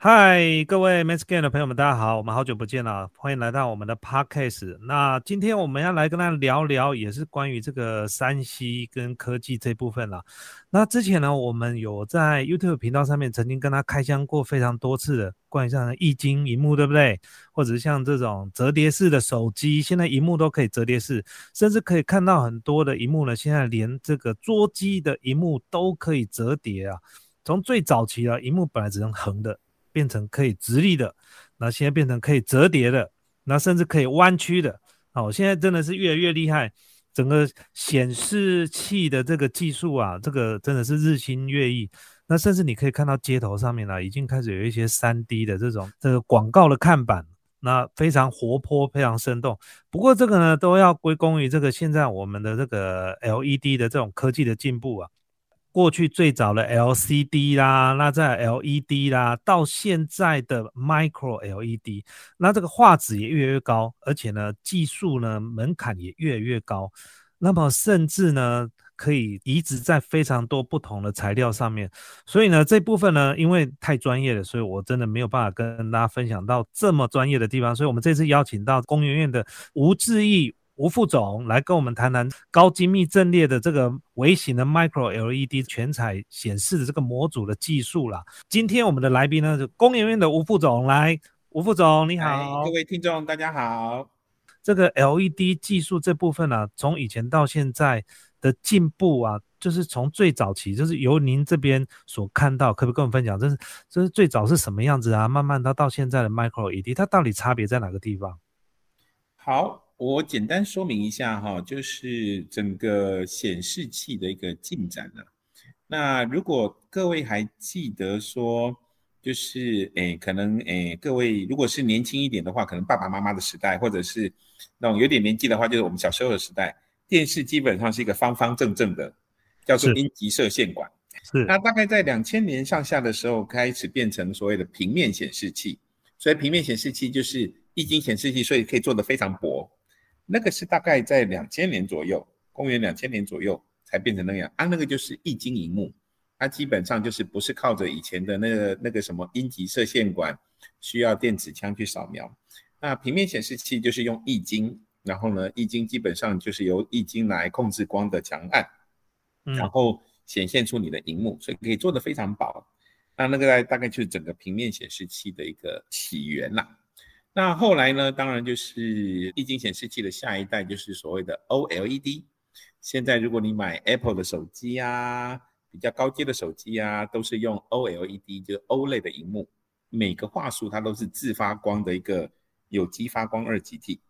嗨，各位 m a s c a n 的朋友们，大家好，我们好久不见了，欢迎来到我们的 Podcast。那今天我们要来跟大家聊聊，也是关于这个山西跟科技这部分了。那之前呢，我们有在 YouTube 频道上面曾经跟他开箱过非常多次的关于像液晶荧幕，对不对？或者是像这种折叠式的手机，现在荧幕都可以折叠式，甚至可以看到很多的荧幕呢，现在连这个桌机的荧幕都可以折叠啊。从最早期啊，荧幕本来只能横的。变成可以直立的，那现在变成可以折叠的，那甚至可以弯曲的。好，现在真的是越来越厉害，整个显示器的这个技术啊，这个真的是日新月异。那甚至你可以看到街头上面呢，已经开始有一些三 D 的这种这个广告的看板，那非常活泼，非常生动。不过这个呢，都要归功于这个现在我们的这个 LED 的这种科技的进步啊。过去最早的 LCD 啦，那在 LED 啦，到现在的 Micro LED，那这个画质也越来越高，而且呢，技术呢门槛也越来越高，那么甚至呢可以移植在非常多不同的材料上面。所以呢这部分呢，因为太专业了，所以我真的没有办法跟大家分享到这么专业的地方。所以我们这次邀请到工研院的吴志毅。吴副总来跟我们谈谈高精密阵列的这个微型的 Micro LED 全彩显示的这个模组的技术啦。今天我们的来宾呢是工研院的吴副总，来，吴副总你好，各位听众大家好。这个 LED 技术这部分呢，从以前到现在的进步啊，就是从最早期，就是由您这边所看到，可不可以跟我们分享，这是这是最早是什么样子啊？慢慢到到现在的 Micro LED，它到底差别在哪个地方？好。我简单说明一下哈，就是整个显示器的一个进展呢。那如果各位还记得说，就是诶，可能诶，各位如果是年轻一点的话，可能爸爸妈妈的时代，或者是那种有点年纪的话，就是我们小时候的时代，电视基本上是一个方方正正的，叫做阴极射线管。是。那大概在两千年上下的时候，开始变成所谓的平面显示器。所以平面显示器就是液晶显示器，所以可以做的非常薄。那个是大概在两千年左右，公元两千年左右才变成那样啊。那个就是液晶荧幕，它基本上就是不是靠着以前的那个那个什么阴极射线管，需要电子枪去扫描。那平面显示器就是用液晶，然后呢，液晶基本上就是由液晶来控制光的强暗，然后显现出你的荧幕，所以可以做的非常薄。那那个大概就是整个平面显示器的一个起源啦。那后来呢？当然就是液晶显示器的下一代，就是所谓的 OLED。现在如果你买 Apple 的手机啊，比较高阶的手机啊，都是用 OLED，就是 OLED 的荧幕，每个画素它都是自发光的一个有机发光二极体，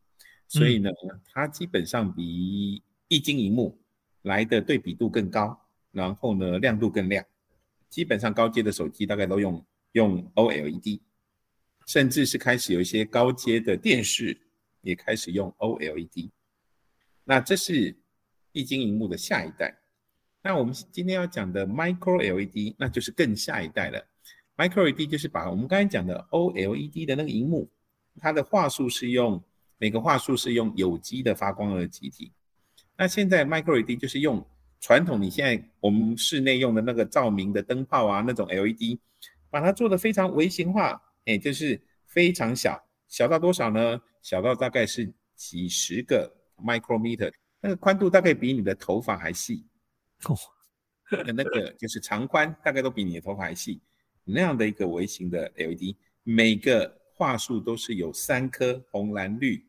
所以呢，它基本上比液晶荧幕来的对比度更高，然后呢亮度更亮。基本上高阶的手机大概都用用 OLED。甚至是开始有一些高阶的电视也开始用 OLED，那这是液晶荧幕的下一代。那我们今天要讲的 Micro LED，那就是更下一代了。Micro LED 就是把我们刚才讲的 OLED 的那个荧幕，它的画素是用每个画素是用有机的发光的集体。那现在 Micro LED 就是用传统你现在我们室内用的那个照明的灯泡啊那种 LED，把它做的非常微型化。哎，就是非常小，小到多少呢？小到大概是几十个 micrometer，那个宽度大概比你的头发还细哦。那个 就是长宽大概都比你的头发还细，那样的一个微型的 LED，每个画素都是有三颗红蓝绿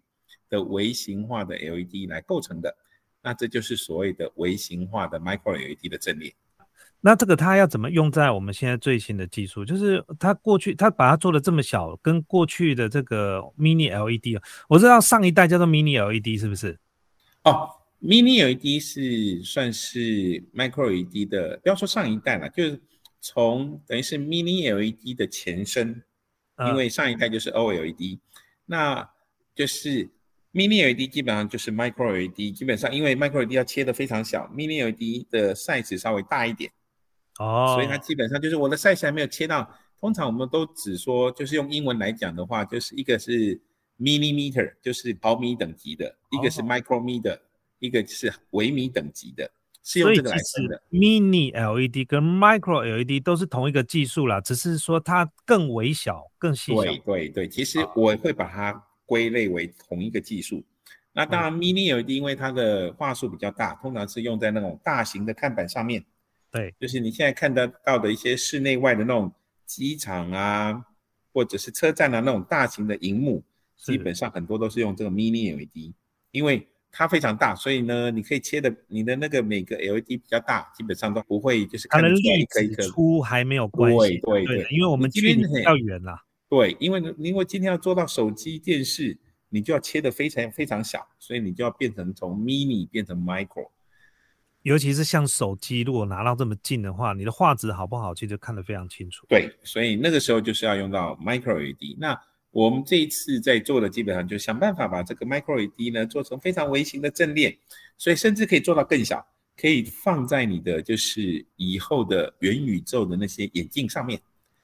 的微型化的 LED 来构成的，那这就是所谓的微型化的 micro LED 的阵列。那这个它要怎么用在我们现在最新的技术？就是它过去它把它做的这么小，跟过去的这个 mini LED，我知道上一代叫做 mini LED，是不是？哦，mini LED 是算是 micro LED 的，不要说上一代了，就是从等于是 mini LED 的前身，因为上一代就是 OLED，那就是 mini LED 基本上就是 micro LED，基本上因为 micro LED 要切的非常小，mini LED 的 size 稍微大一点。哦，所以它基本上就是我的 size 还没有切到。通常我们都只说，就是用英文来讲的话，就是一个是 millimeter，就是毫米等级的；一个是 micrometer，一个是微米等级的是用这个来分的。Mini LED 跟 Micro LED 都是同一个技术啦，只是说它更微小、更细小。对对对，其实我会把它归类为同一个技术。那当然，Mini LED 因为它的画素比较大，通常是用在那种大型的看板上面。对，就是你现在看得到的一些室内外的那种机场啊，或者是车站啊那种大型的荧幕，基本上很多都是用这个 Mini LED，因为它非常大，所以呢，你可以切的你的那个每个 LED 比较大，基本上都不会就是它的粒子粗还没有关系。对对对，因为我们距离比较远啦。对，因为因为今天要做到手机电视。你就要切的非常非常小，所以你就要变成从 mini 变成 micro，尤其是像手机，如果拿到这么近的话，你的画质好不好，其实看得非常清楚。对，所以那个时候就是要用到 micro LED。那我们这一次在做的，基本上就想办法把这个 micro LED 呢做成非常微型的阵列，所以甚至可以做到更小，可以放在你的就是以后的元宇宙的那些眼镜上面。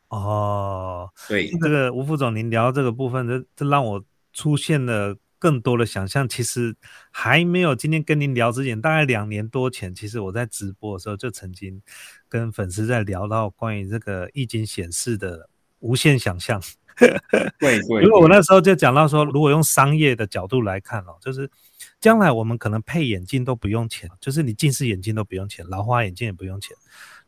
哦，对，这个吴副总，您聊这个部分，这这让我。出现了更多的想象，其实还没有今天跟您聊之前，大概两年多前，其实我在直播的时候就曾经跟粉丝在聊到关于这个易经显示的无限想象。对对，因为我那时候就讲到说，如果用商业的角度来看哦，就是将来我们可能配眼镜都不用钱，就是你近视眼镜都不用钱，老花眼镜也不用钱。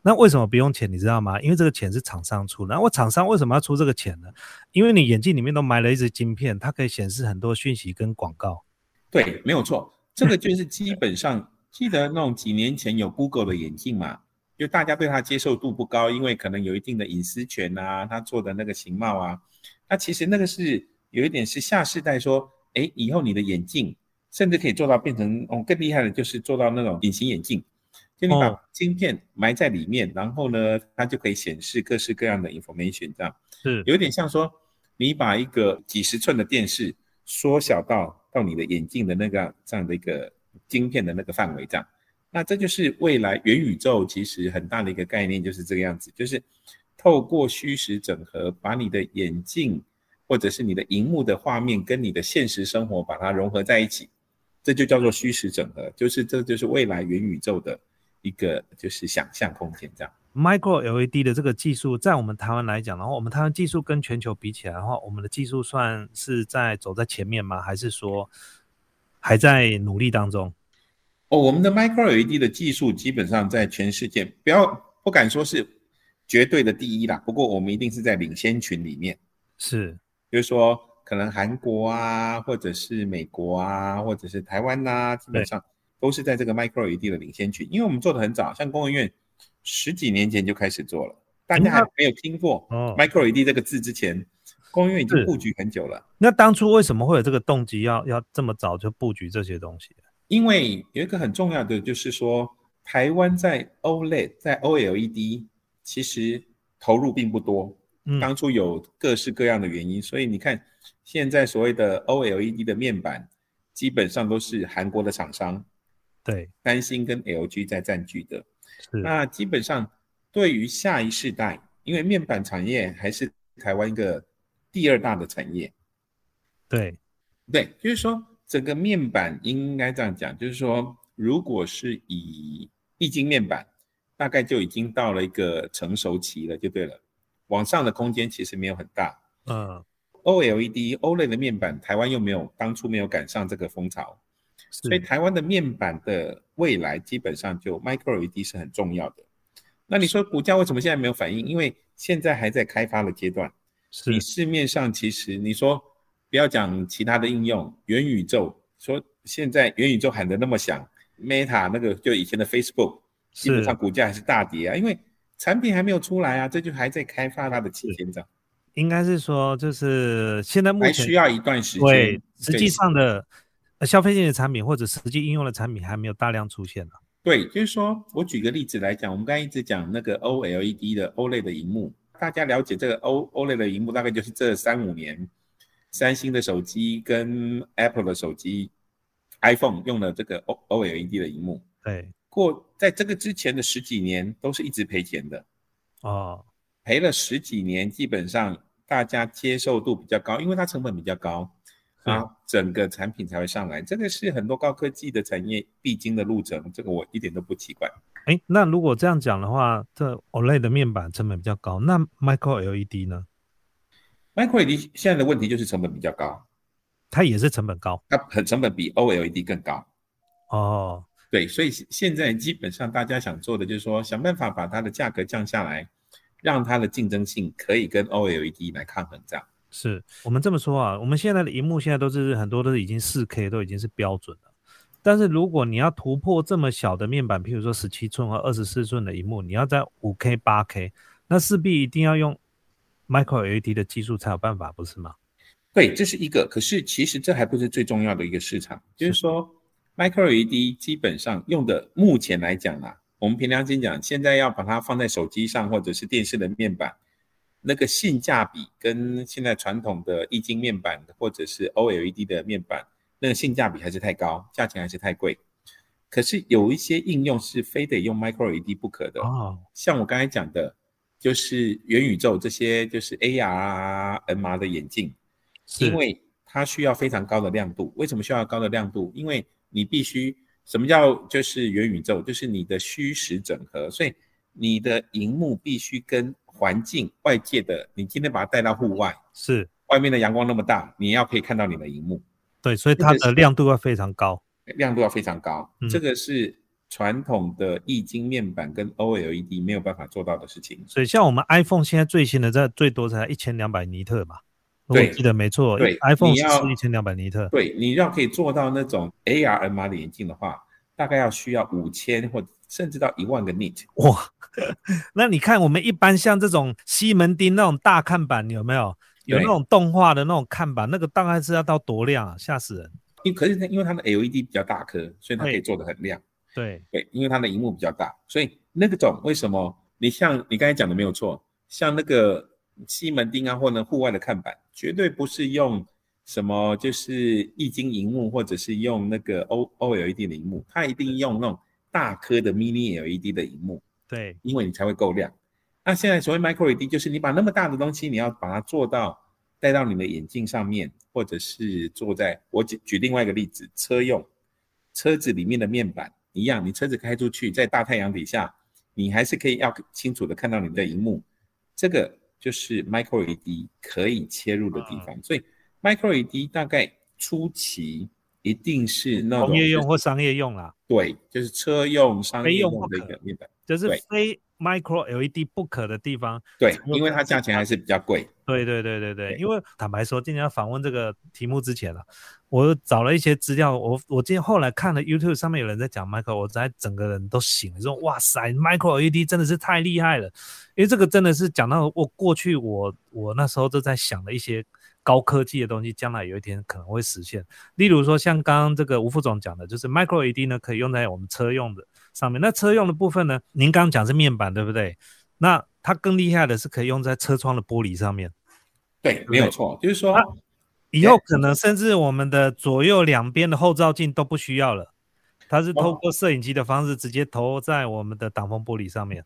那为什么不用钱？你知道吗？因为这个钱是厂商出。那我厂商为什么要出这个钱呢？因为你眼镜里面都埋了一只晶片，它可以显示很多讯息跟广告。对，没有错。这个就是基本上记得那种几年前有 Google 的眼镜嘛，就大家对它接受度不高，因为可能有一定的隐私权啊，它做的那个形貌啊。那其实那个是有一点是下世代说，哎，以后你的眼镜甚至可以做到变成哦更厉害的，就是做到那种隐形眼镜。就你把晶片埋在里面，然后呢，它就可以显示各式各样的 information，这样是。有点像说你把一个几十寸的电视缩小到到你的眼镜的那个这样的一个晶片的那个范围，这样，那这就是未来元宇宙其实很大的一个概念，就是这个样子，就是透过虚实整合，把你的眼镜或者是你的荧幕的画面跟你的现实生活把它融合在一起，这就叫做虚实整合，就是这就是未来元宇宙的。一个就是想象空间这样，Micro LED 的这个技术，在我们台湾来讲，然后我们台湾技术跟全球比起来的话，我们的技术算是在走在前面吗？还是说还在努力当中？哦，我们的 Micro LED 的技术基本上在全世界，不要不敢说是绝对的第一啦，不过我们一定是在领先群里面。是，就是说可能韩国啊，或者是美国啊，或者是台湾呐，基本上。都是在这个 micro LED 的领先群，因为我们做的很早，像工研院十几年前就开始做了，大家还没有听过 micro LED 这个字之前，工研院已经布局很久了。那当初为什么会有这个动机，要要这么早就布局这些东西？因为有一个很重要的就是说，台湾在 OLED 在 OLED 其实投入并不多，当初有各式各样的原因，所以你看现在所谓的 OLED 的面板，基本上都是韩国的厂商。对，三星跟 LG 在占据的，是那基本上对于下一世代，因为面板产业还是台湾一个第二大的产业。对，对，就是说整个面板应该这样讲，就是说如果是以液晶面板，大概就已经到了一个成熟期了，就对了，往上的空间其实没有很大。嗯，OLED、OLED 的面板，台湾又没有当初没有赶上这个风潮。所以台湾的面板的未来基本上就 Micro LED 是很重要的。那你说股价为什么现在没有反应？因为现在还在开发的阶段。你市面上其实你说不要讲其他的应用，元宇宙，说现在元宇宙喊得那么响，Meta 那个就以前的 Facebook，基本上股价还是大跌啊，因为产品还没有出来啊，这就还在开发它的期间这样。应该是说就是现在目前需要一段时间。对，实际上的。那消费性的产品或者实际应用的产品还没有大量出现呢。对，就是说我举个例子来讲，我们刚才一直讲那个 OLED 的 OLED 的荧幕，大家了解这个 O OLED 的荧幕，大概就是这三五年，三星的手机跟 Apple 的手机 iPhone 用的这个 O OLED 的荧幕。对，过在这个之前的十几年都是一直赔钱的。哦，赔了十几年，基本上大家接受度比较高，因为它成本比较高。然后整个产品才会上来。这个是很多高科技的产业必经的路程，这个我一点都不奇怪。哎，那如果这样讲的话，这 OLED 的面板成本比较高，那 Micro LED 呢？Micro LED 现在的问题就是成本比较高，它也是成本高，它很成本比 OLED 更高。哦，对，所以现在基本上大家想做的就是说，想办法把它的价格降下来，让它的竞争性可以跟 OLED 来抗衡。这样是我们这么说啊，我们现在的荧幕现在都是很多都是已经四 K，都已经是标准了。但是如果你要突破这么小的面板，譬如说十七寸和二十四寸的荧幕，你要在五 K、八 K，那势必一定要用 Micro LED 的技术才有办法，不是吗？对，这是一个。可是其实这还不是最重要的一个市场，就是说。Micro LED 基本上用的，目前来讲啊，我们凭良心讲，现在要把它放在手机上或者是电视的面板，那个性价比跟现在传统的液晶面板或者是 OLED 的面板，那个性价比还是太高，价钱还是太贵。可是有一些应用是非得用 Micro LED 不可的哦，像我刚才讲的，就是元宇宙这些，就是 AR、MR 的眼镜，因为它需要非常高的亮度。为什么需要高的亮度？因为你必须什么叫就是元宇宙？就是你的虚实整合，所以你的荧幕必须跟环境外界的，你今天把它带到户外，是外面的阳光那么大，你要可以看到你的荧幕。对，所以它的亮度要非常高，亮度要非常高。这个是传统的液晶面板跟 OLED 没有办法做到的事情。所以像我们 iPhone 现在最新的在最多才一千两百尼特嘛。对，记得没错。对，iPhone 是一千两百尼特。对，你要可以做到那种 AR、MR 的眼镜的话，大概要需要五千或甚至到一万个 nit。哇，那你看我们一般像这种西门町那种大看板，有没有？有那种动画的那种看板，那个大概是要到多亮啊？吓死人！因可是它因为它的 LED 比较大颗，所以它可以做的很亮。对对，因为它的荧幕比较大，所以那个种为什么？你像你刚才讲的没有错，像那个。西门町啊，或者户外的看板，绝对不是用什么就是液晶荧幕，或者是用那个 O O L E D 的荧幕，它一定用那种大颗的 Mini L E D 的荧幕。对，因为你才会够亮。那现在所谓 Micro L E D，就是你把那么大的东西，你要把它做到戴到你的眼镜上面，或者是坐在我举举另外一个例子，车用车子里面的面板一样，你车子开出去，在大太阳底下，你还是可以要清楚的看到你的荧幕，这个。就是 Micro LED 可以切入的地方，所以 Micro LED 大概初期一定是那种工业用或商业用啦。对，就是车用、商业用的一个面板，就是非 Micro LED 不可的地方。对，因为它价钱还是比较贵。对对对对对，因为坦白说，今天要访问这个题目之前了，我找了一些资料，我我今天后来看了 YouTube 上面有人在讲 Micro，我在整个人都醒了，说哇塞，Micro LED 真的是太厉害了，因为这个真的是讲到我过去我我那时候都在想的一些高科技的东西，将来有一天可能会实现。例如说像刚刚这个吴副总讲的，就是 Micro LED 呢可以用在我们车用的上面，那车用的部分呢，您刚刚讲是面板对不对？那它更厉害的是可以用在车窗的玻璃上面。对，没有错，就是说，以后可能甚至我们的左右两边的后照镜都不需要了，它是透过摄影机的方式直接投在我们的挡风玻璃上面。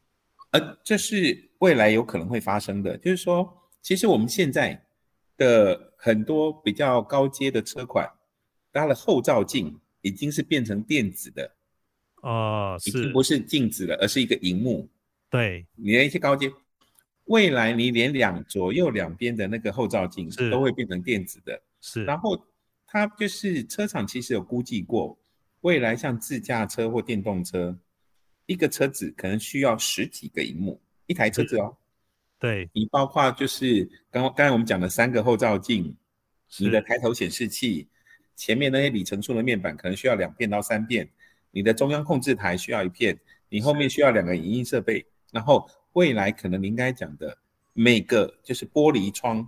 呃，这是未来有可能会发生的，就是说，其实我们现在的很多比较高阶的车款，它的后照镜已经是变成电子的，哦，已经不是镜子了，而是一个荧幕。对，你的一些高阶。未来你连两左右两边的那个后照镜都会变成电子的，是。然后它就是车厂其实有估计过，未来像自驾车或电动车，一个车子可能需要十几个荧幕，一台车子哦。对，你包括就是刚刚才我们讲的三个后照镜，你的抬头显示器，前面那些里程数的面板可能需要两片到三片，你的中央控制台需要一片，你后面需要两个影音设备，然后。未来可能您该讲的每个就是玻璃窗，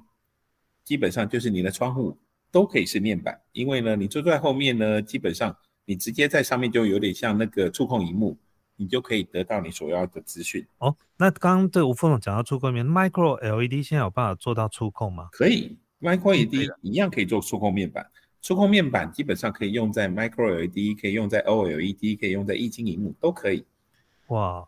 基本上就是你的窗户都可以是面板，因为呢，你坐在后面呢，基本上你直接在上面就有点像那个触控荧幕，你就可以得到你所要的资讯。哦，那刚刚对吴副总讲到触控面，Micro LED 现在有办法做到触控吗？可以，Micro LED 一样可以做触控面板，触控面板基本上可以用在 Micro LED，可以用在 OLED，可以用在液晶荧幕都可以。哇。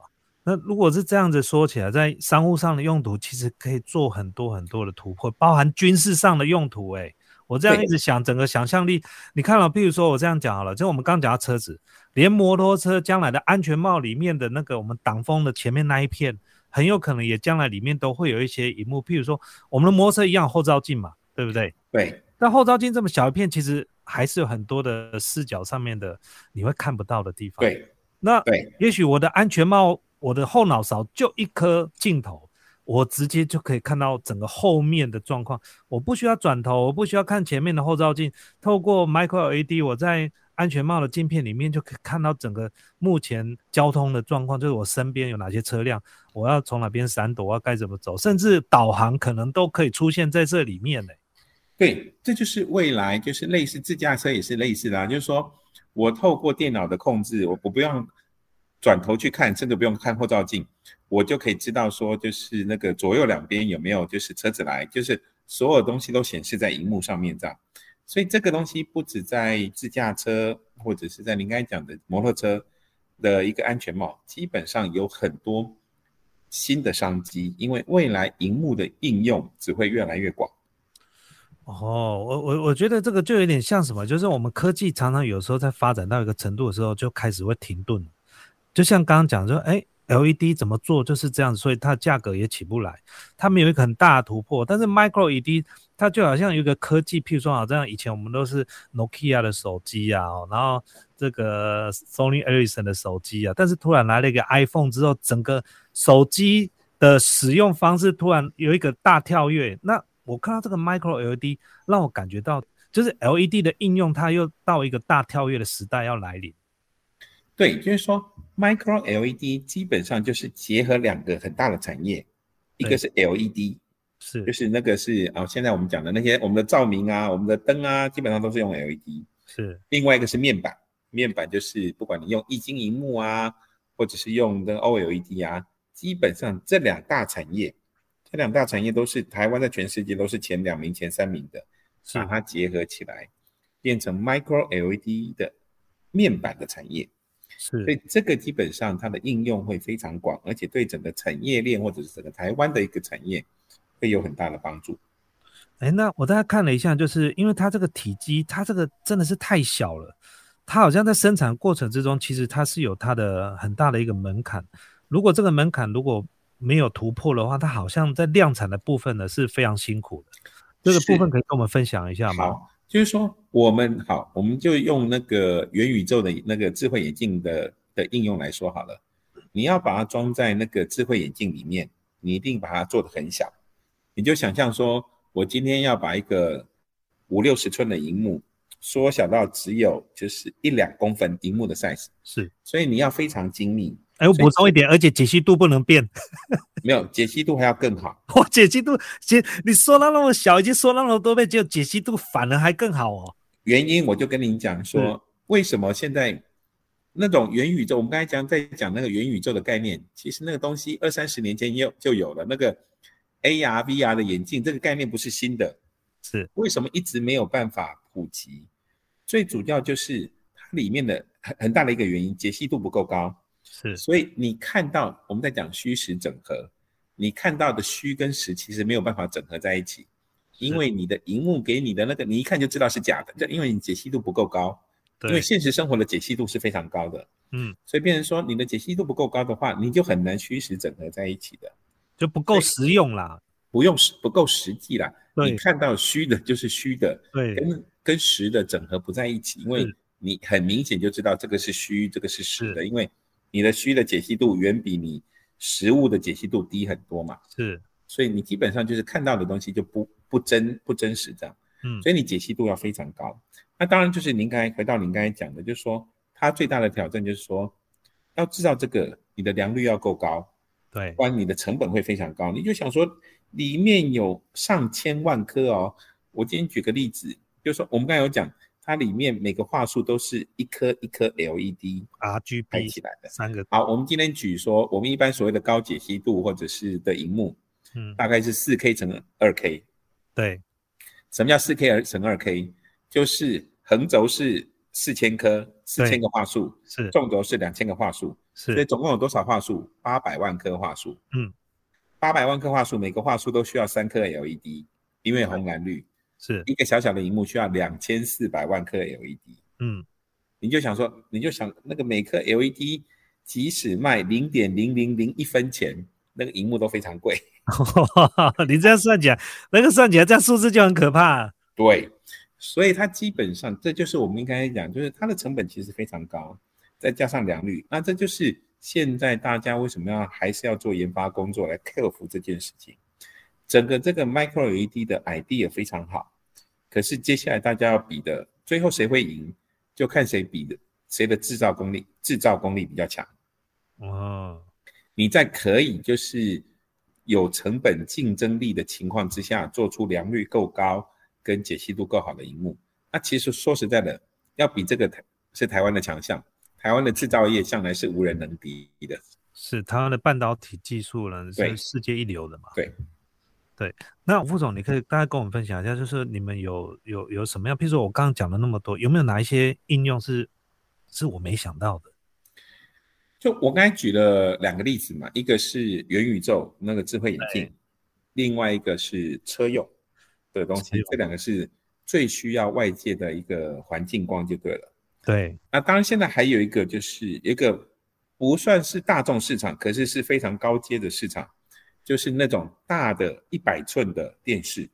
那如果是这样子说起来，在商务上的用途，其实可以做很多很多的突破，包含军事上的用途。哎，我这样一直想，整个想象力，你看了，譬如说我这样讲好了，就我们刚讲到车子，连摩托车将来的安全帽里面的那个我们挡风的前面那一片，很有可能也将来里面都会有一些荧幕，譬如说我们的摩托车一样后照镜嘛，对不对？对。但后照镜这么小一片，其实还是有很多的视角上面的你会看不到的地方。，对。那对。也许我的安全帽，我的后脑勺就一颗镜头，我直接就可以看到整个后面的状况，我不需要转头，我不需要看前面的后照镜，透过 micro LED，我在安全帽的镜片里面就可以看到整个目前交通的状况，就是我身边有哪些车辆，我要从哪边闪躲，我该怎么走，甚至导航可能都可以出现在这里面呢、对，这就是未来，就是类似自驾车也是类似的啊，就是说我透过电脑的控制，我我不用转头去看，甚至不用看后照镜，我就可以知道说，就是那个左右两边有没有就是车子来，就是所有东西都显示在荧幕上面这样。所以这个东西不止在自驾车，或者是在您刚才讲的摩托车的一个安全帽，基本上有很多新的商机，因为未来荧幕的应用只会越来越广。哦，我我我觉得这个就有点像什么，就是我们科技常常有时候在发展到一个程度的时候，就开始会停顿。就像刚刚讲说，哎，LED 怎么做就是这样，所以它价格也起不来。他们有一个很大的突破，但是 Micro LED 它就好像有一个科技，譬如说好像以前我们都是 Nokia 的手机啊，哦然后这个 Sony Ericsson 的手机啊，但是突然来了一个 iPhone 之后，整个手机的使用方式突然有一个大跳跃。那我看到这个 Micro LED，让我感觉到就是 LED 的应用，它又到一个大跳跃的时代要来临。对，就是说 Micro LED 基本上就是结合两个很大的产业，一个是 LED，是就是那个是啊、现在我们讲的那些我们的照明啊、我们的灯啊，基本上都是用 LED。是另外一个是面板，面板就是不管你用液晶荧幕啊，或者是用的 OLED 啊，基本上这两大产业，这两大产业都是台湾在全世界都是前两名、前三名的，是把它结合起来，变成 Micro LED 的面板的产业。是所以这个基本上它的应用会非常广，而且对整个产业链或者是整个台湾的一个产业会有很大的帮助。哎，那我大概看了一下，就是因为它这个体积，它这个真的是太小了，它好像在生产过程之中，其实它是有它的很大的一个门槛。如果这个门槛如果没有突破的话，它好像在量产的部分呢是非常辛苦的。这个部分可以跟我们分享一下吗？好，就是说我们好，我们就用那个元宇宙的那个智慧眼镜的的应用来说好了。你要把它装在那个智慧眼镜里面，你一定把它做得很小。你就想象说，我今天要把一个五六十寸的荧幕缩小到只有就是一两公分荧幕的 size，是，所以你要非常精密。哎，我所以补充一点，而且解析度不能变。没有解析度还要更好。哇，解析度，解你说到那么小，已经说到那么多倍，结果解析度反而还更好哦。原因我就跟你讲说，为什么现在那种元宇宙，我们刚才讲在讲那个元宇宙的概念，其实那个东西二三十年前有就有了，那个 AR、VR 的眼镜这个概念不是新的，是为什么一直没有办法普及？最主要就是它里面的很很大的一个原因，解析度不够高。是所以你看到我们在讲虚实整合，你看到的虚跟实其实没有办法整合在一起，因为你的荧幕给你的那个，你一看就知道是假的，就因为你解析度不够高。因为，现实生活的解析度是非常高的，嗯，所以变成说你的解析度不够高的话，你就很难虚实整合在一起的，就不够实用啦。不用实不够实际啦。对。你看到虚的就是虚的，对，跟跟实的整合不在一起，因为你很明显就知道这个是虚，这个是实的，因为你的虚的解析度远比你实物的解析度低很多嘛，是，所以你基本上就是看到的东西就不不真不真实这样，嗯，所以你解析度要非常高。那当然就是您刚才回到您刚才讲的，就是说它最大的挑战就是说要知道这个你的良率要够高，对，不然你的成本会非常高。你就想说里面有上千万颗哦，我今天举个例子，就是说我们刚才有讲，它里面每个话术都是一颗一颗 LED 开 RGB 起来的。三个，好，我们今天举说，我们一般所谓的高解析度或者是的荧幕，嗯，大概是四 K 乘二 K。对，什么叫四 K 乘二 K？就是横轴是四千颗，四千个话术，是纵轴是两千个话术，是所以，总共有多少话术？八百万颗话术。嗯，八百万颗话术，每个话术都需要三颗 LED，因为红蓝绿，是一个小小的荧幕需要两千四百万颗 LED。嗯，你就想说，你就想那个每颗 LED 即使卖零点零零零一分钱，那个荧幕都非常贵。你这样算起来，那个算起来，这样数字就很可怕。对，所以它基本上这就是我们应该讲，就是它的成本其实非常高，再加上良率，那这就是现在大家为什么要还是要做研发工作来克服这件事情。整个这个 Micro LED 的 idea 非常好，可是接下来大家要比的，最后谁会赢，就看谁比的谁的制造功力，制造功力比较强。哦，你在可以就是有成本竞争力的情况之下，做出良率够高跟解析度够好的荧幕，那其实说实在的，要比这个台是台湾的强项，台湾的制造业向来是无人能敌的。是台湾的半导体技术呢，是世界一流的嘛？对，那吴副总，你可以大概跟我们分享一下，就是你们有有有什么样？譬如说我刚刚讲了那么多，有没有哪一些应用是是我没想到的？就我刚才举了两个例子嘛，一个是元宇宙那个智慧眼镜，另外一个是车用的东西，这两个是最需要外界的一个环境光就对了。对，那当然现在还有一个就是一个不算是大众市场，可是是非常高阶的市场，就是那种大的一百寸的电视。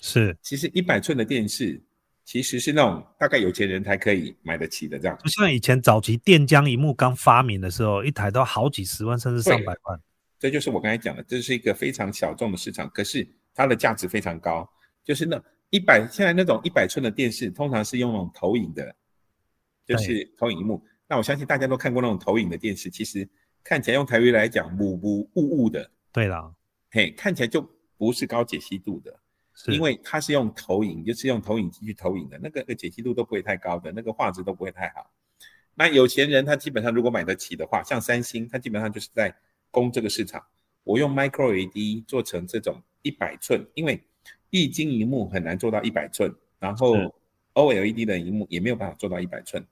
是其实一百寸的电视其实是那种大概有钱人才可以买得起的这样。就像以前早期电浆荧幕刚发明的时候，一台都好几十万，甚至上百万。这就是我刚才讲的，这是一个非常小众的市场，可是它的价值非常高。就是那一百现在那种一百寸的电视，通常是用那种投影的，就是投影荧幕。那我相信大家都看过那种投影的电视，其实看起来用台语来讲，模模雾雾的，对啦，嘿，看起来就不是高解析度的，是因为它是用投影，就是用投影机去投影的，那个那个解析度都不会太高的，那个画质都不会太好。那有钱人他基本上如果买得起的话，像三星，他基本上就是在攻这个市场。我用 Micro LED 做成这种一百寸，因为液晶荧幕很难做到一百寸，然后 OLED 的荧幕也没有办法做到一百寸。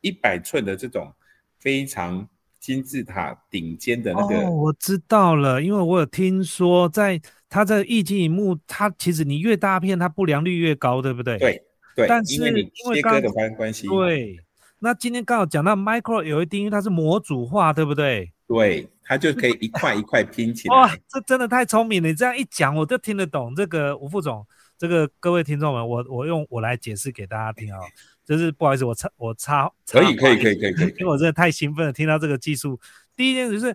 一百寸的这种非常金字塔顶尖的那个，哦，我知道了，因为我有听说，在它在液晶荧幕，它其实你越大片，它不良率越高，对不对？对对，但是因为切割的关关系，对。那今天刚好讲到 Micro LED，因为它是模组化，对不对？对，它就可以一块一块拼起来哇来。，这真的太聪明了！你这样一讲，我就听得懂。这个吴副总，这个各位听众们，我我用我来解释给大家听啊。就是不好意思，我插我插，可以可以可以可以可以，因为我真的太兴奋了，听到这个技术。第一件事就是，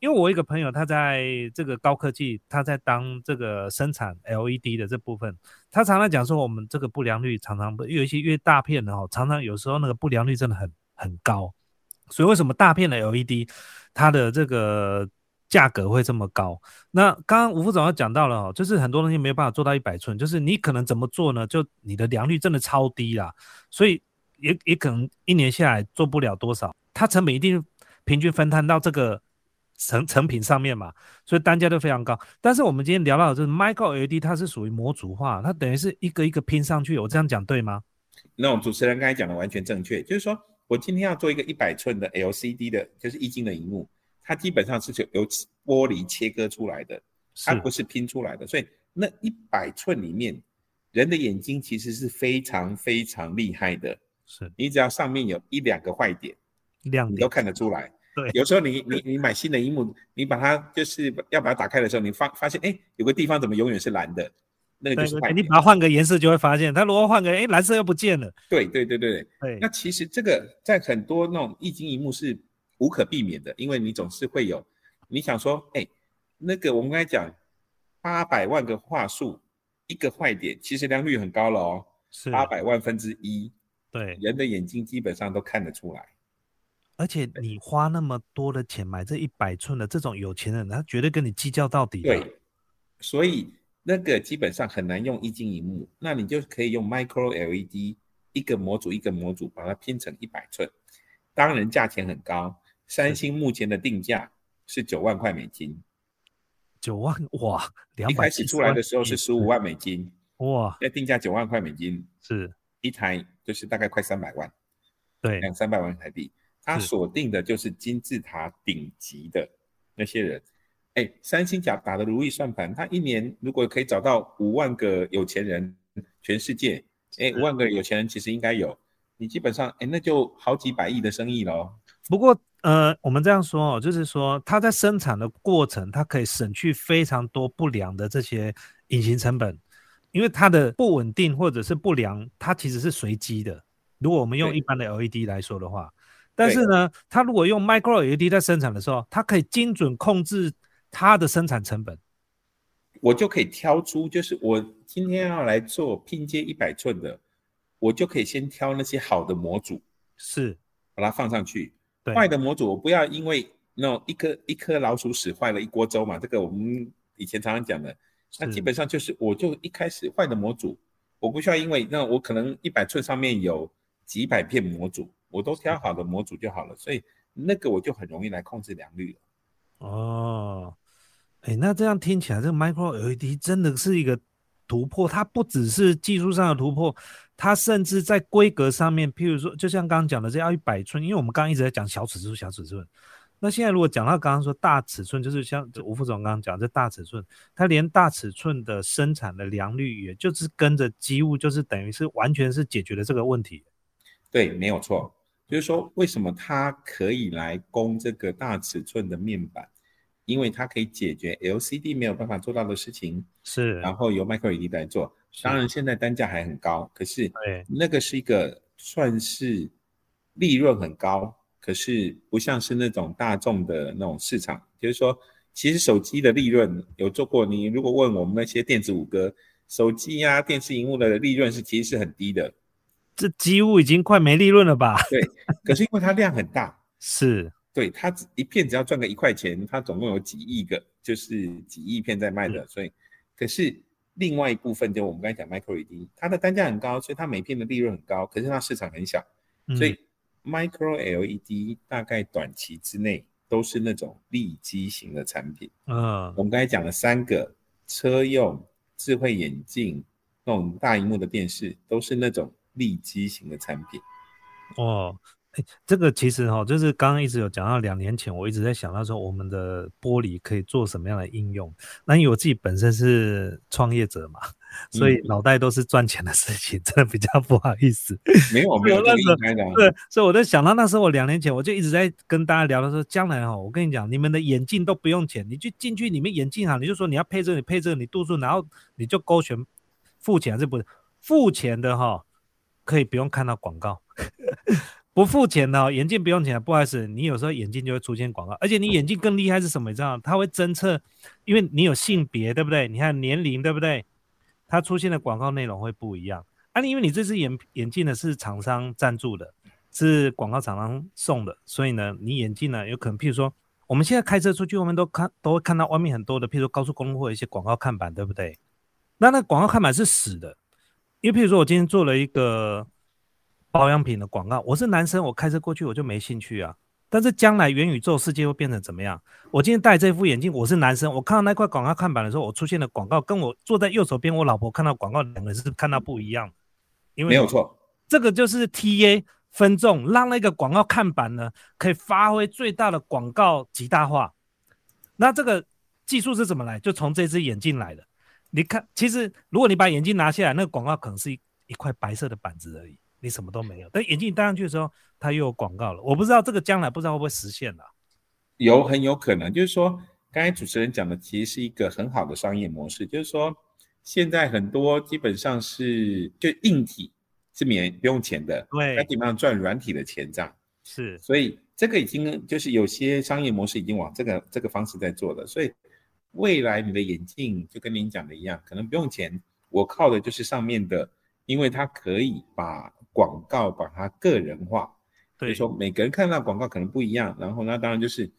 因为我一个朋友他在这个高科技，他在当这个生产 LED 的这部分，他常常讲说，我们这个不良率常常不有一些越大片的哦，常常有时候那个不良率真的很很高。所以为什么大片的 LED 它的这个价格会这么高？那刚刚吴副总要讲到了哦，就是很多东西没有办法做到一百寸，就是你可能怎么做呢？就你的良率真的超低啦，所以也也可能一年下来做不了多少，它成本一定平均分摊到这个成成品上面嘛，所以单价就非常高。但是我们今天聊到的就是 Micro LED，它是属于模组化，它等于是一个一个拼上去，我这样讲对吗？那我们主持人刚才讲的完全正确，就是说我今天要做一个一百寸的 LCD 的，就是液晶的荧幕，它基本上是由玻璃切割出来的，它是。不是拼出来的，所以那一百寸里面，人的眼睛其实是非常非常厉害的，是。你只要上面有一两个坏点，亮点你都，看得出来。对。有时候你你你买新的荧幕，你把它就是要把它打开的时候，你发发现哎，有个地方怎么永远是蓝的，那个就是坏点。把它换个颜色就会发现，它如果换个哎蓝色又不见了，对对对对对。那其实这个在很多那种一经一幕是无可避免的，因为你总是会有，你想说，哎，那个我们刚才讲八百万个话术，一个坏点，其实良率很高了哦，是八百万分之一，对，人的眼睛基本上都看得出来。而且你花那么多的钱买这一百寸的这种有钱人，他绝对跟你计较到底的。对，所以那个基本上很难用一晶一幕，那你就可以用 Micro LED 一个模组一个模组把它拼成一百寸，当然价钱很高。三星目前的定价是九万块美金，九万哇，一开始出来的时候是十五万美金，哇，要定价九万块美金，是。一台就是大概快三百万，对。两三百万台币。它锁定的就是金字塔顶级的那些人。哎，三星甲打的如意算盘，他一年如果可以找到五万个有钱人，全世界，哎，五万个有钱人其实应该有，你基本上，哎，那就好几百亿的生意喽。不过，呃，我们这样说哦，就是说，它在生产的过程，它可以省去非常多不良的这些隐形成本，因为它的不稳定或者是不良，它其实是随机的。如果我们用一般的 LED 来说的话，但是呢，它如果用 Micro LED 在生产的时候，它可以精准控制它的生产成本。我就可以挑出，就是我今天要来做拼接一百寸的，我就可以先挑那些好的模组，是把它放上去。坏的模组我不要，因为那一颗一颗老鼠屎坏了一锅粥嘛。这个我们以前常常讲的，那基本上就是我就一开始坏的模组，我不需要因为那我可能一百寸上面有几百片模组，我都挑好的模组就好了，所以那个我就很容易来控制良率了。哦。哎，那这样听起来，这个 Micro LED 真的是一个突破。它不只是技术上的突破，它甚至在规格上面，譬如说，就像刚刚讲的，这要一百寸。因为我们刚刚一直在讲小尺寸、小尺寸。那现在如果讲到刚刚说大尺寸，就是像吴副总刚刚讲这大尺寸，它连大尺寸的生产的良率，也就是跟着机务，就是等于是完全是解决了这个问题。对，没有错。就是说，为什么它可以来供这个大尺寸的面板？因为它可以解决 LCD 没有办法做到的事情，是，然后由 Micro LED 来做。当然现在单价还很高，可是那个是一个算是利润很高，可是不像是那种大众的那种市场。就是说，其实手机的利润有做过，你如果问我们那些电子五哥，手机呀、电视荧幕的利润是其实是很低的，这几乎已经快没利润了吧？对，可是因为它量很大，是。对它一片只要赚个一块钱，它总共有几亿个，就是几亿片在卖的，所以可是另外一部分就我们刚才讲 Micro LED，它的单价很高，所以它每片的利润很高，可是它市场很小，所以 Micro LED 大概短期之内都是那种利基型的产品。嗯，我们刚才讲了三个车用、智慧眼镜、那种大荧幕的电视，都是那种利基型的产品。哦。哎，这个其实哈，就是刚刚一直有讲到，两年前我一直在想到说，我们的玻璃可以做什么样的应用。那因为我自己本身是创业者嘛，所以脑袋都是赚钱的事情，真的比较不好意思。没有没有那时候，对，所以我在想到那时候，我两年前我就一直在跟大家聊的时候，将来哈，我跟你讲，你们的眼镜都不用钱，你就进去里面眼镜哈，你就说你要配这个，你配这个，你度数，然后你就勾选付钱还是不付钱的哈，可以不用看到广告。不付钱的哦眼镜不用钱，不好意思，你有时候眼镜就会出现广告，而且你眼镜更厉害是什么？你知道它会侦测，因为你有性别，对不对？你看年龄，对不对？它出现的广告内容会不一样啊，因为你这只眼眼镜呢是厂商赞助的，是广告厂商送的，所以呢，你眼镜呢有可能，譬如说我们现在开车出去，我们都看都会看到外面很多的，譬如说高速公路或一些广告看板，对不对？那那广告看板是死的，因为譬如说我今天做了一个。保养品的广告，我是男生，我开车过去我就没兴趣啊。但是将来元宇宙世界会变成怎么样？我今天戴这副眼镜，我是男生，我看到那块广告看板的时候，我出现的广告跟我坐在右手边我老婆看到广告，两个人是看到不一样。因为没有错，这个就是 T A 分众，让那个广告看板呢可以发挥最大的广告极大化。那这个技术是怎么来？就从这只眼镜来的。你看，其实如果你把眼镜拿下来，那个广告可能是一一块白色的板子而已。你什么都没有，但眼镜戴上去的时候，它又有广告了。我不知道这个将来不知道会不会实现了，有很有可能。就是说，刚才主持人讲的其实是一个很好的商业模式。就是说，现在很多基本上是就硬体是免不用钱的，对，基本上赚软体的钱这样。是，所以这个已经就是有些商业模式已经往这个这个方式在做了。所以未来你的眼镜就跟您讲的一样，可能不用钱，我靠的就是上面的，因为它可以把。广告把它个人化，所以说每个人看到广告可能不一样。然后那当然就是，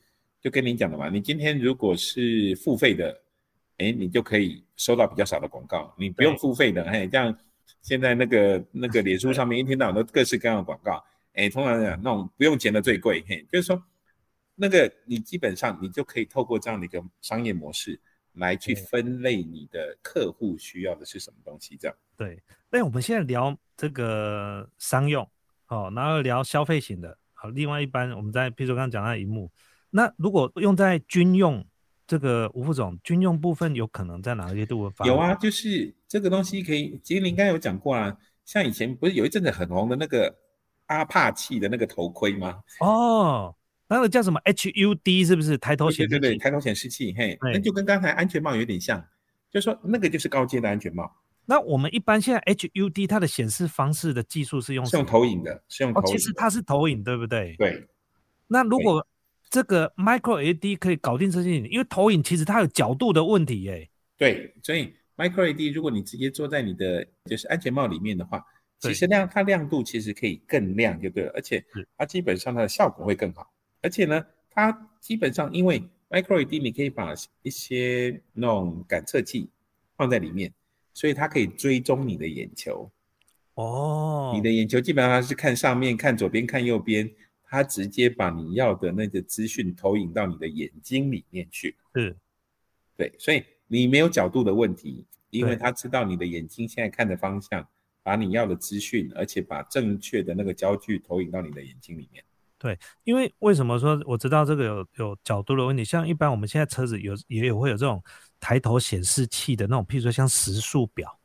就跟你讲的嘛，你今天如果是付费的，哎，你就可以收到比较少的广告。你不用付费的，哎，这样现在那个那个脸书上面一天到晚都各式各样的广告，哎，通常讲那种不用钱的最贵，嘿，就是说那个你基本上你就可以透过这样的一个商业模式来去分类你的客户需要的是什么东西，这样。对，那我们现在聊。这个商用，哦，然后聊消费型的，好，另外一般我们在，譬如说刚刚讲到荧幕，那如果用在军用这个吴副总，军用部分有可能在哪些部分发？有啊，就是这个东西可以，其实你应该有讲过啊，像以前不是有一阵子很红的那个阿帕奇的那个头盔吗？哦，那个叫什么？HUD 是不是？抬头显示器？对对对，抬头显示器，嘿，那就跟刚才安全帽有点像，就是说那个就是高阶的安全帽，那我们一般现在 HUD 它的显示方式的技术是用是用投影的，是用哦，投影的。其实它是投影，对不对？对。那如果这个 Micro LED 可以搞定这些，因为投影其实它有角度的问题，耶。对，所以 Micro LED 如果你直接坐在你的就是安全帽里面的话，其实亮它亮度其实可以更亮就对了，而且它基本上它的效果会更好，而且呢，它基本上因为 Micro LED 你可以把一些那种感测器放在里面，所以它可以追踪你的眼球，哦，你的眼球基本上是看上面、看左边、看右边，它直接把你要的那个资讯投影到你的眼睛里面去。是对，所以你没有角度的问题，因为对他知道你的眼睛现在看的方向，把你要的资讯，而且把正确的那个焦距投影到你的眼睛里面。对因为为什么说我知道这个有有角度的问题？像一般我们现在车子有也有会有这种抬头显示器的那种，譬如说像时速表，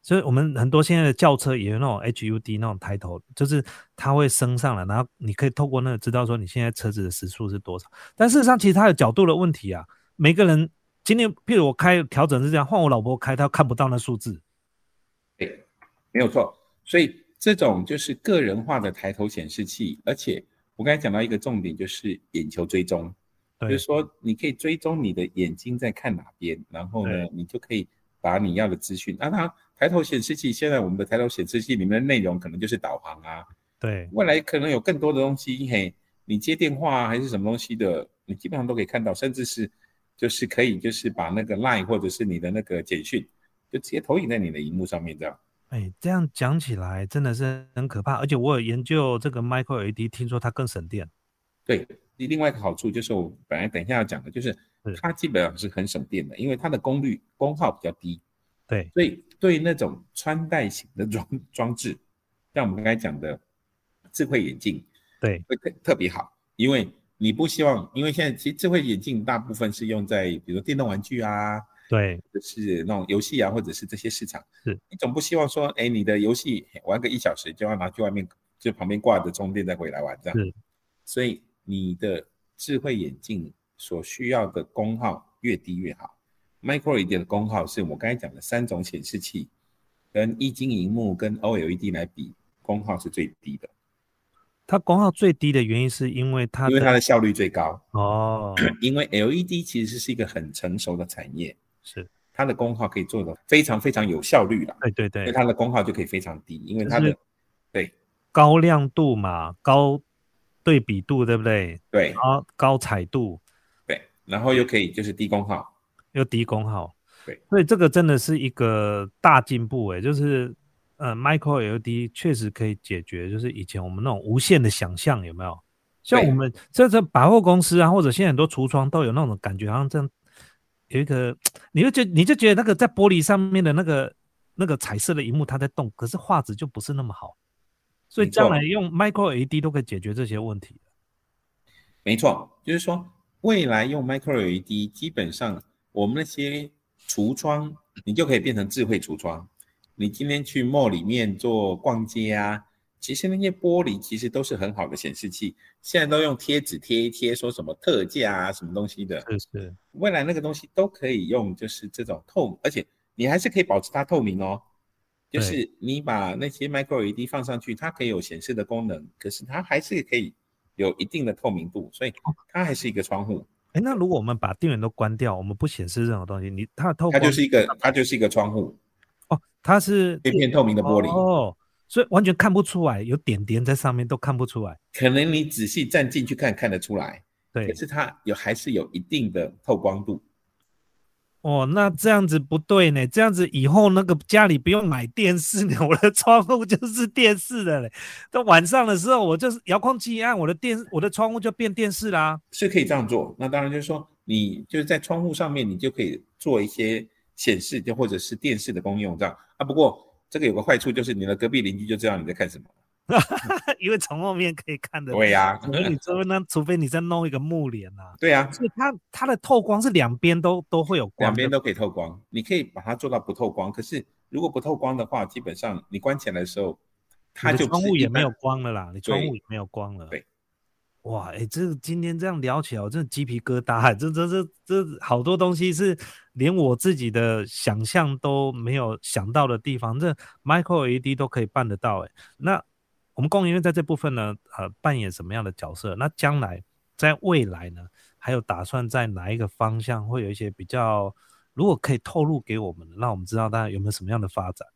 所以我们很多现在的轿车也有那种 HUD 那种抬头，就是它会升上来，然后你可以透过那个知道说你现在车子的时速是多少。但事实上，其实它有角度的问题啊。每个人今天，譬如我开调整是这样，换我老婆开，她看不到那数字。对，没有错。所以这种就是个人化的抬头显示器，而且我刚才讲到一个重点，就是眼球追踪，就是说你可以追踪你的眼睛在看哪边，然后呢，你就可以把你要的资讯。那它抬头显示器，现在我们的抬头显示器里面的内容可能就是导航啊，对未来可能有更多的东西，嘿，你接电话啊还是什么东西的，你基本上都可以看到，甚至是就是可以就是把那个 line 或者是你的那个简讯，就直接投影在你的荧幕上面这样。哎，这样讲起来真的是很可怕。而且我有研究这个 Micro LED，听说它更省电。对，另外一个好处就是我本来等一下要讲的，就是是它基本上是很省电的，因为它的功率功耗比较低，对所以对那种穿戴型的装装置，像我们刚才讲的智慧眼镜，对会特特别好，因为你不希望，因为现在其实智慧眼镜大部分是用在比如说电动玩具啊，对就是那种游戏啊，或者是这些市场，是你总不希望说，哎，你的游戏玩个一小时就要拿去外面，就旁边挂着充电再回来玩这样。是所以你的智慧眼镜所需要的功耗越低越好。Micro LED 的功耗是我刚才讲的三种显示器跟液晶荧幕跟 OLED 来比，功耗是最低的，它功耗最低的原因是因为它因为它的的效率最高。哦 因为 LED 其实是一个很成熟的产业，是。它的功耗可以做的非常非常有效率了，对对对。它的功耗就可以非常低，因为它的对。高亮度嘛，高对比度对不对？对。高彩度。对，然后又可以就是低功耗，又低功耗，对，所以这个真的是一个大进步诶，就是呃，Micro LED 确实可以解决，就是以前我们那种无限的想象有没有？像我们这这百货公司啊，或者现在很多橱窗都有那种感觉，好像这样有一个，你就觉你就觉得那个在玻璃上面的那个那个彩色的荧幕它在动，可是画质就不是那么好，所以将来用 Micro LED 都可以解决这些问题。没错，就是说未来用 Micro LED，基本上我们那些橱窗，你就可以变成智慧橱窗。你今天去 mall 里面做逛街啊，其实那些玻璃其实都是很好的显示器，现在都用贴纸贴一贴，说什么特价啊，什么东西的。是是，未来那个东西都可以用，就是这种透，而且你还是可以保持它透明哦。就是你把那些 micro LED 放上去，它可以有显示的功能，可是它还是可以有一定的透明度，所以它还是一个窗户，哎，那如果我们把电源都关掉，我们不显示任何东西，你它透它就是一个它就是一个窗户，哦，它是一片透明的玻璃。哦，所以完全看不出来，有点点在上面都看不出来。可能你仔细站进去看看得出来，对可，是它有还是有一定的透光度。哦，那这样子不对呢，这样子以后那个家里不用买电视呢，我的窗户就是电视的嘞。到晚上的时候，我就是遥控器一按，我的电我的窗户就变电视啦。是可以这样做。那当然就是说，你就是在窗户上面，你就可以做一些显示，就或者是电视的功用这样啊。不过这个有个坏处，就是你的隔壁邻居就知道你在看什么。因为从后面可以看得到。对呀、除非你除非那除非你再弄一个幕帘啊，对呀、所以它它的透光是两边都都会有光，两边都可以透光，你可以把它做到不透光。可是如果不透光的话，基本上你关起来的时候，它就窗户也没有光了啦，你窗户也没有光了。对，哇，哎，这今天这样聊起来，我真的鸡皮疙瘩，这这这这好多东西是连我自己的想象都没有想到的地方，这 micro LED 都可以办得到，哎，那我们工研院在这部分呢，呃，扮演什么样的角色？那将来在未来呢，还有打算在哪一个方向会有一些比较，如果可以透露给我们，让我们知道大家有没有什么样的发展？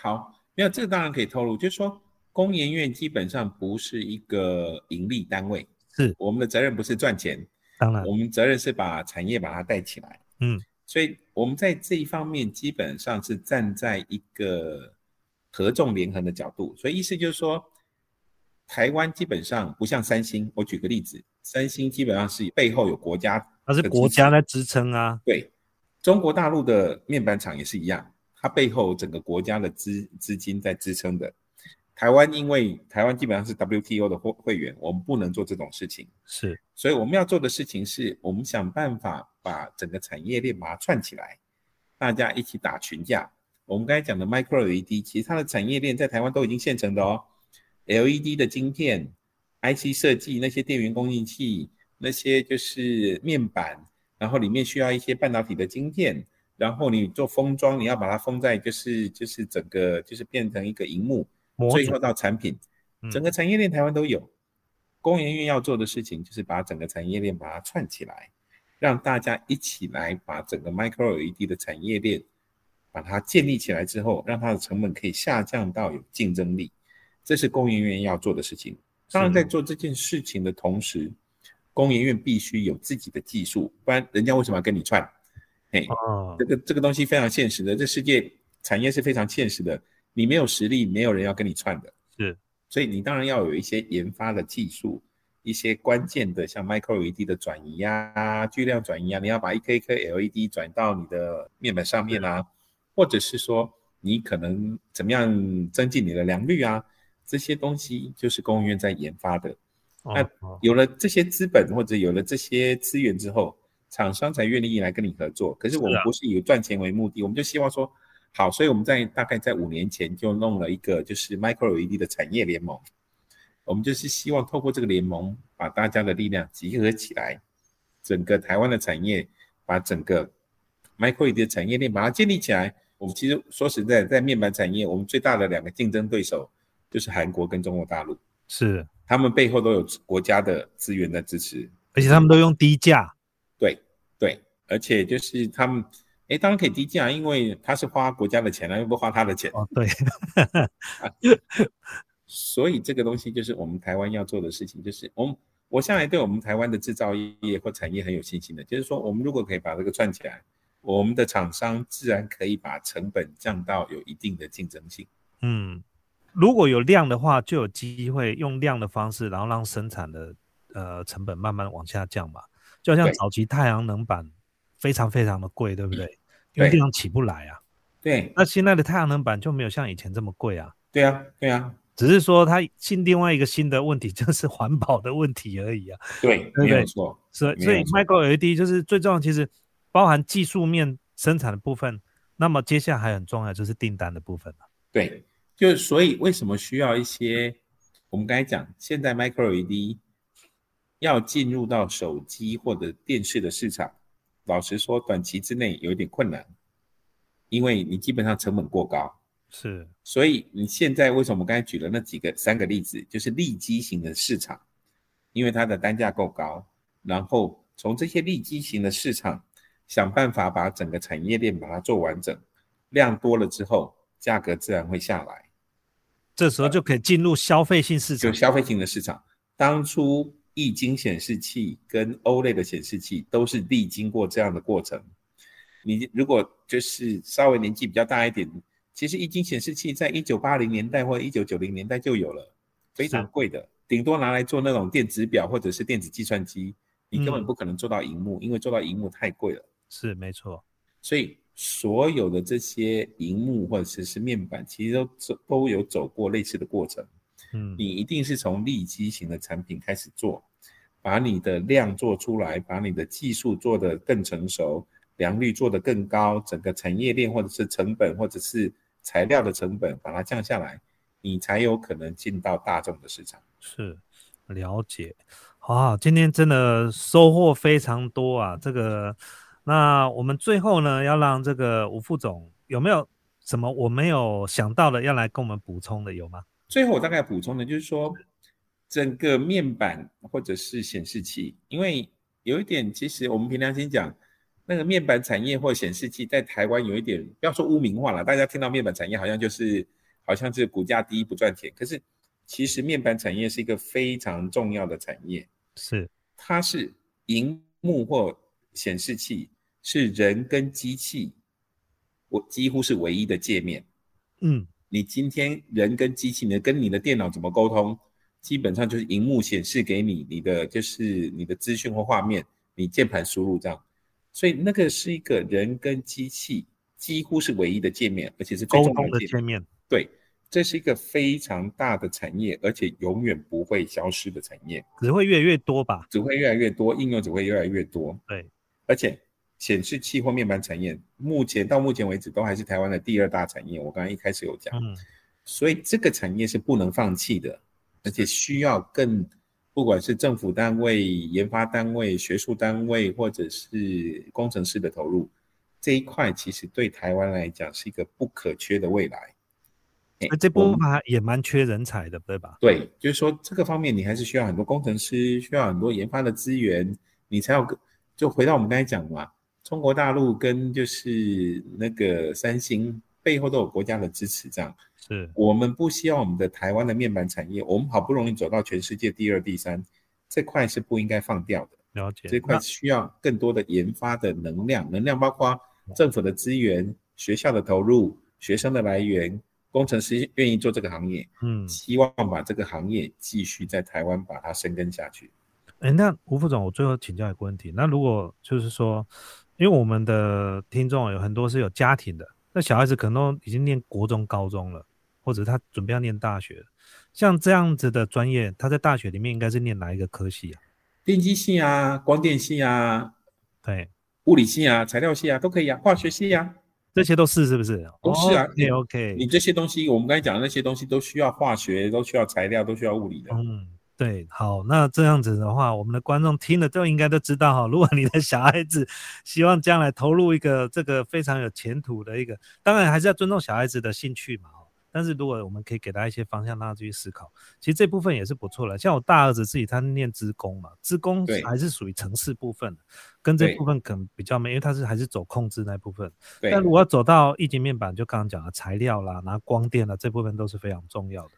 好，没有这个当然可以透露，就是说工研院基本上不是一个盈利单位，是我们的责任不是赚钱，当然，我们责任是把产业把它带起来。嗯，所以我们在这一方面基本上是站在一个合纵连横的角度，所以意思就是说，台湾基本上不像三星。我举个例子，三星基本上是背后有国家，它是国家在支撑啊，对，中国大陆的面板厂也是一样，它背后整个国家的资资金在支撑的。台湾因为台湾基本上是 WTO 的会会员，我们不能做这种事情，是。所以我们要做的事情是我们想办法把整个产业链把它串起来，大家一起打群架。我们刚才讲的 Micro LED，其实它的产业链在台湾都已经现成的哦，LED 的晶片、IC 设计那些电源供应器，那些就是面板，然后里面需要一些半导体的晶片，然后你做封装，你要把它封在就是就是整个就是变成一个荧幕，最后到产品，嗯整个产业链台湾都有。工研院要做的事情就是把整个产业链把它串起来，让大家一起来把整个 Micro LED 的产业链把它建立起来之后，让它的成本可以下降到有竞争力，这是工研院要做的事情。当然，在做这件事情的同时，工研院必须有自己的技术，不然人家为什么要跟你串？嘿，哦这，个这个东西非常现实的，这世界产业是非常现实的，你没有实力，没有人要跟你串的。是所以你当然要有一些研发的技术，一些关键的像 Micro LED 的转移啊、巨量转移啊，你要把一颗一颗 LED 转到你的面板上面啊，或者是说你可能怎么样增进你的良率啊，这些东西就是工研院在研发的。那有了这些资本或者有了这些资源之后，厂商才愿意来跟你合作。可是我们不是以赚钱为目的，我们就希望说，好，所以我们在大概在五年前就弄了一个就是 Micro LED 的产业联盟。我们就是希望透过这个联盟，把大家的力量集合起来，整个台湾的产业，把整个 Micro LED 的产业链把它建立起来。我们其实说实在，在面板产业，我们最大的两个竞争对手就是韩国跟中国大陆。是，他们背后都有国家的资源的支持，而且他们都用低价，对对，而且就是他们，哎，当然可以低价，因为他是花国家的钱了，又不花他的钱，哦，对，所以这个东西就是我们台湾要做的事情，就是我们我向来对我们台湾的制造业或产业很有信心的，就是说我们如果可以把这个串起来，我们的厂商自然可以把成本降到有一定的竞争性。嗯，如果有量的话，就有机会用量的方式，然后让生产的呃成本慢慢往下降嘛。就好像早期太阳能板非常非常的贵，对不对？因为对量起不来啊。对那现在的太阳能板就没有像以前这么贵啊，对啊对啊只是说它新另外一个新的问题就是环保的问题而已啊。对，对没有错，所以所以 micro LED 就是最重要，其实包含技术面生产的部分，那么接下来还很重要就是订单的部分了。对，就所以为什么需要一些？我们刚才讲，现在 Micro LED 要进入到手机或者电视的市场，老实说，短期之内有一点困难，因为你基本上成本过高。是，所以你现在为什么我们刚才举了那几个三个例子，就是利基型的市场，因为它的单价够高，然后从这些利基型的市场想办法把整个产业链把它做完整，量多了之后，价格自然会下来。这时候就可以进入消费性市场。就消费型的市场，当初液晶显示器跟 OLED 的显示器都是历经过这样的过程。你如果就是稍微年纪比较大一点，其实液晶显示器在一九八零年代或一九九零年代就有了，非常贵的，顶多拿来做那种电子表或者是电子计算机，你根本嗯不可能做到荧幕，因为做到荧幕太贵了。是没错，所以所有的这些荧幕或者是是面板，其实都走都有走过类似的过程。嗯，你一定是从利基型的产品开始做，把你的量做出来，把你的技术做得更成熟，良率做得更高，整个产业链或者是成本或者是材料的成本把它降下来，你才有可能进到大众的市场。是了解。好，今天真的收获非常多啊！这个，那我们最后呢，要让这个吴副总有没有什么我没有想到的要来跟我们补充的有吗？最后我大概补充的就是说，整个面板或者是显示器，因为有一点，其实我们凭良心讲，那个面板产业或显示器在台湾有一点，不要说污名化了，大家听到面板产业好像就是好像是股价低不赚钱，可是其实面板产业是一个非常重要的产业。是，它是荧幕或显示器，是人跟机器，我几乎是唯一的界面。嗯，你今天人跟机器，你跟你的电脑怎么沟通？基本上就是荧幕显示给你你的就是你的资讯或画面，你键盘输入这样。所以那个是一个人跟机器几乎是唯一的界面，而且是最重要的界面。对。这是一个非常大的产业，而且永远不会消失的产业，只会越来越多吧？只会越来越多，应用只会越来越多。对，而且显示器或面板产业，目前到目前为止都还是台湾的第二大产业。我刚刚一开始有讲，嗯，所以这个产业是不能放弃的，而且需要更，不管是政府单位、研发单位、学术单位，或者是工程师的投入，这一块其实对台湾来讲是一个不可缺的未来。那这部分也蛮缺人才的，对吧？对，就是说这个方面你还是需要很多工程师，需要很多研发的资源，你才有。就回到我们刚才讲嘛，中国大陆跟就是那个三星背后都有国家的支持，这样是我们不希望我们的台湾的面板产业，我们好不容易走到全世界第二、第三，这块是不应该放掉的。了解，这块需要更多的研发的能量，能量包括政府的资源、学校的投入、学生的来源。工程师愿意做这个行业，嗯，希望把这个行业继续在台湾把它深耕下去。哎，那吴副总，我最后请教一个问题，那如果就是说，因为我们的听众有很多是有家庭的，那小孩子可能都已经念国中、高中了，或者他准备要念大学，像这样子的专业，他在大学里面应该是念哪一个科系啊？电机系啊，光电系啊，对，物理系啊，材料系啊，都可以啊，化学系啊。这些都是是不是？都是啊。OK OK。你这些东西，我们刚才讲的那些东西，都需要化学，都需要材料，都需要物理的。嗯，对。好，那这样子的话，我们的观众听了都应该都知道哈。如果你的小孩子希望将来投入一个这个非常有前途的一个，当然还是要尊重小孩子的兴趣嘛。但是如果我们可以给他一些方向，让他去思考，其实这部分也是不错的。像我大儿子自己，他念职工嘛，职工还是属于城市部分，跟这部分可能比较没，因为他是还是走控制那部分。但如果要走到液晶面板，就刚刚讲的材料啦，拿光电啦，这部分都是非常重要的。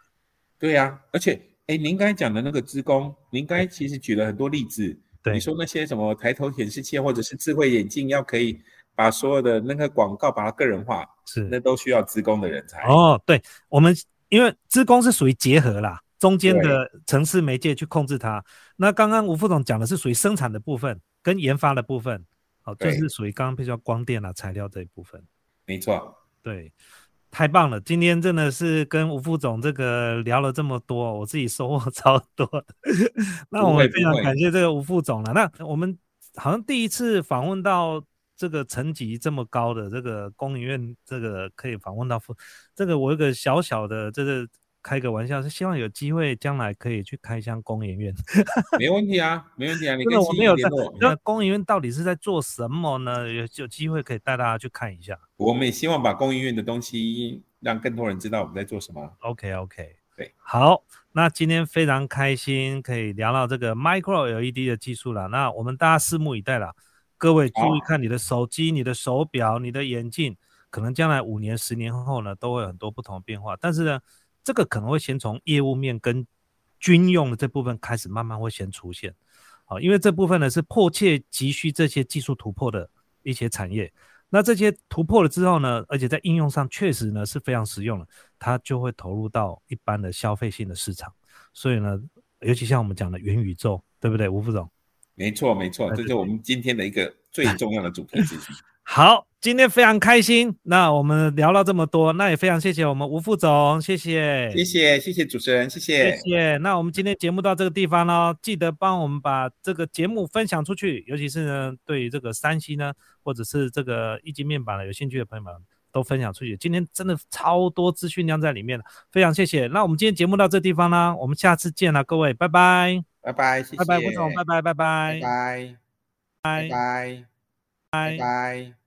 对呀，而且，哎，您刚才讲的那个资工，您刚才其实举了很多例子，对你说那些什么抬头显示器或者是智慧眼镜，要可以。把所有的那个广告把它个人化，是那都需要资工的人才哦。对，我们因为资工是属于结合啦，中间的城市媒介去控制它。那刚刚吴副总讲的是属于生产的部分跟研发的部分，好，就是属于刚刚比较光电啊材料这一部分。没错，对，太棒了！今天真的是跟吴副总这个聊了这么多，我自己收获 超多。那我们非常感谢这个吴副总了。那我们好像第一次访问到。这个层级这么高的这个工研院，这个可以访问到副，这个我有个小小的这个开个玩笑，是希望有机会将来可以去开箱工研院。没问题啊，没问题啊，你跟我没有在。那工研院到底是在做什么呢？有有机会可以带大家去看一下。我们也希望把工研院的东西让更多人知道我们在做什么。OK OK，对，好，那今天非常开心可以聊到这个 Micro LED 的技术了，那我们大家拭目以待了。各位注意看，你的手机、你的手表、你的眼镜，可能将来五年、十年后呢，都会有很多不同的变化。但是呢，这个可能会先从业务面跟军用的这部分开始，慢慢会先出现。好，因为这部分呢是迫切急需这些技术突破的一些产业。那这些突破了之后呢，而且在应用上确实呢是非常实用的，它就会投入到一般的消费性的市场。所以呢，尤其像我们讲的元宇宙，对不对，吴副总？没错，没错，这是我们今天的一个最重要的主题之一。好，今天非常开心。那我们聊了这么多，那也非常谢谢我们吴副总，谢谢，谢谢，谢谢主持人，谢谢，谢谢。那我们今天节目到这个地方喽，记得帮我们把这个节目分享出去，尤其是呢，对于这个山西呢，或者是这个一级面板的有兴趣的朋友们，都分享出去。今天真的超多资讯量在里面非常谢谢。那我们今天节目到这地方呢，我们下次见了，各位，拜拜，拜拜，谢谢，拜拜，吴总，拜拜，拜拜，拜拜，拜拜，拜拜。